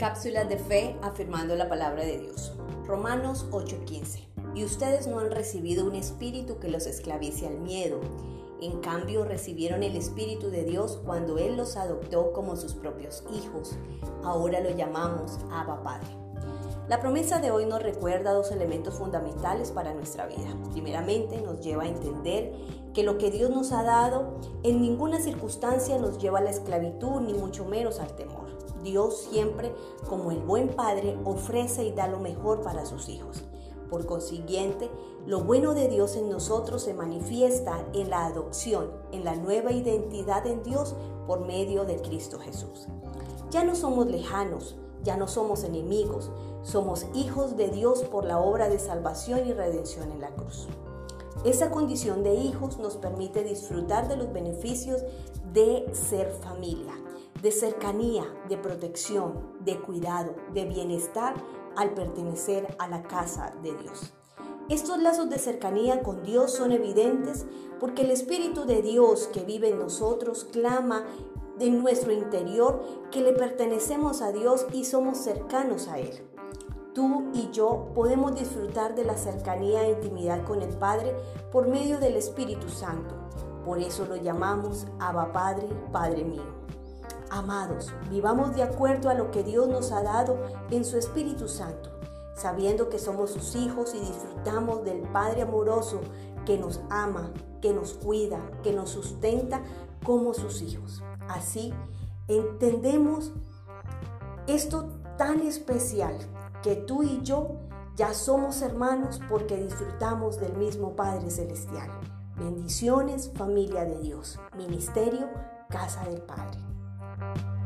Cápsulas de fe afirmando la palabra de Dios. Romanos 8:15. Y ustedes no han recibido un espíritu que los esclavice al miedo. En cambio, recibieron el Espíritu de Dios cuando Él los adoptó como sus propios hijos. Ahora lo llamamos Abba Padre. La promesa de hoy nos recuerda dos elementos fundamentales para nuestra vida. Primeramente, nos lleva a entender que lo que Dios nos ha dado en ninguna circunstancia nos lleva a la esclavitud, ni mucho menos al temor. Dios siempre, como el buen Padre, ofrece y da lo mejor para sus hijos. Por consiguiente, lo bueno de Dios en nosotros se manifiesta en la adopción, en la nueva identidad en Dios por medio de Cristo Jesús. Ya no somos lejanos, ya no somos enemigos, somos hijos de Dios por la obra de salvación y redención en la cruz. Esa condición de hijos nos permite disfrutar de los beneficios de ser familia, de cercanía, de protección, de cuidado, de bienestar al pertenecer a la casa de Dios. Estos lazos de cercanía con Dios son evidentes porque el Espíritu de Dios que vive en nosotros clama en nuestro interior que le pertenecemos a Dios y somos cercanos a Él. Tú y yo podemos disfrutar de la cercanía e intimidad con el Padre por medio del Espíritu Santo. Por eso lo llamamos Abba Padre, Padre mío. Amados, vivamos de acuerdo a lo que Dios nos ha dado en su Espíritu Santo, sabiendo que somos sus hijos y disfrutamos del Padre amoroso que nos ama, que nos cuida, que nos sustenta como sus hijos. Así entendemos esto tan especial que tú y yo ya somos hermanos porque disfrutamos del mismo Padre Celestial. Bendiciones, familia de Dios. Ministerio, Casa del Padre. thank you